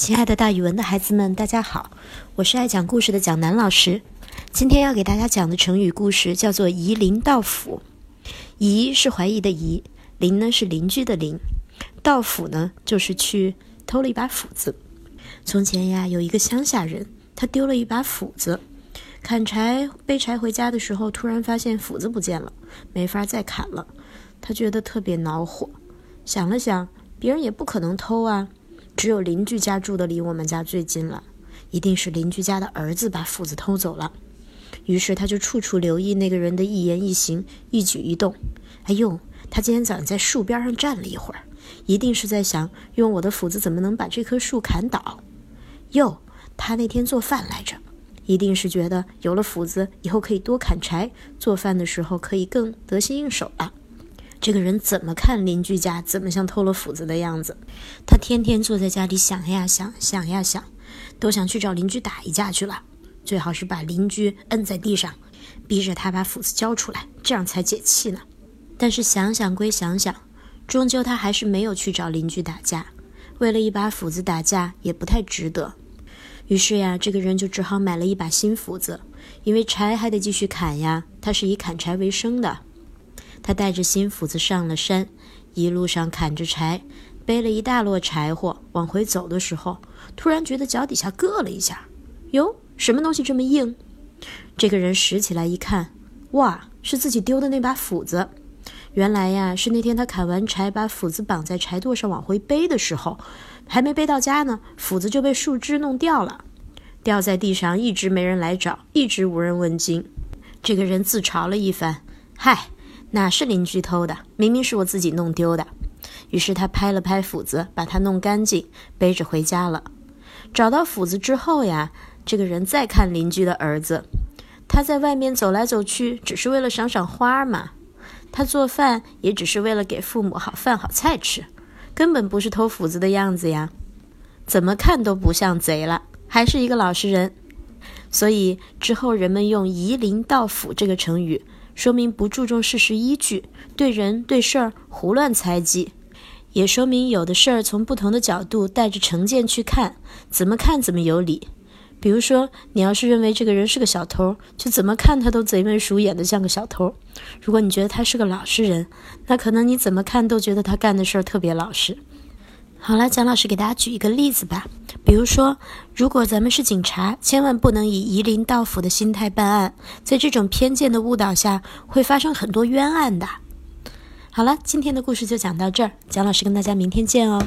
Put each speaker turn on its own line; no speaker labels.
亲爱的，大语文的孩子们，大家好，我是爱讲故事的蒋楠老师。今天要给大家讲的成语故事叫做“夷陵盗斧”。夷是怀疑的夷，陵呢是邻居的邻，盗斧呢就是去偷了一把斧子。从前呀，有一个乡下人，他丢了一把斧子，砍柴背柴回家的时候，突然发现斧子不见了，没法再砍了，他觉得特别恼火，想了想，别人也不可能偷啊。只有邻居家住的离我们家最近了，一定是邻居家的儿子把斧子偷走了。于是他就处处留意那个人的一言一行、一举一动。哎呦，他今天早上在树边上站了一会儿，一定是在想用我的斧子怎么能把这棵树砍倒。哟，他那天做饭来着，一定是觉得有了斧子以后可以多砍柴，做饭的时候可以更得心应手了。这个人怎么看邻居家，怎么像偷了斧子的样子？他天天坐在家里想呀想，想呀想，都想去找邻居打一架去了。最好是把邻居摁在地上，逼着他把斧子交出来，这样才解气呢。但是想想归想想，终究他还是没有去找邻居打架。为了一把斧子打架也不太值得。于是呀，这个人就只好买了一把新斧子，因为柴还得继续砍呀。他是以砍柴为生的。他带着新斧子上了山，一路上砍着柴，背了一大摞柴火。往回走的时候，突然觉得脚底下硌了一下。哟，什么东西这么硬？这个人拾起来一看，哇，是自己丢的那把斧子。原来呀，是那天他砍完柴，把斧子绑在柴垛上往回背的时候，还没背到家呢，斧子就被树枝弄掉了，掉在地上，一直没人来找，一直无人问津。这个人自嘲了一番，嗨。哪是邻居偷的？明明是我自己弄丢的。于是他拍了拍斧子，把它弄干净，背着回家了。找到斧子之后呀，这个人再看邻居的儿子，他在外面走来走去，只是为了赏赏花嘛。他做饭也只是为了给父母好饭好菜吃，根本不是偷斧子的样子呀。怎么看都不像贼了，还是一个老实人。所以之后人们用“夷陵盗斧”这个成语。说明不注重事实依据，对人对事儿胡乱猜忌，也说明有的事儿从不同的角度带着成见去看，怎么看怎么有理。比如说，你要是认为这个人是个小偷，就怎么看他都贼眉鼠眼的像个小偷；如果你觉得他是个老实人，那可能你怎么看都觉得他干的事儿特别老实。好了，蒋老师给大家举一个例子吧。比如说，如果咱们是警察，千万不能以夷陵盗斧的心态办案，在这种偏见的误导下，会发生很多冤案的。好了，今天的故事就讲到这儿，蒋老师跟大家明天见哦。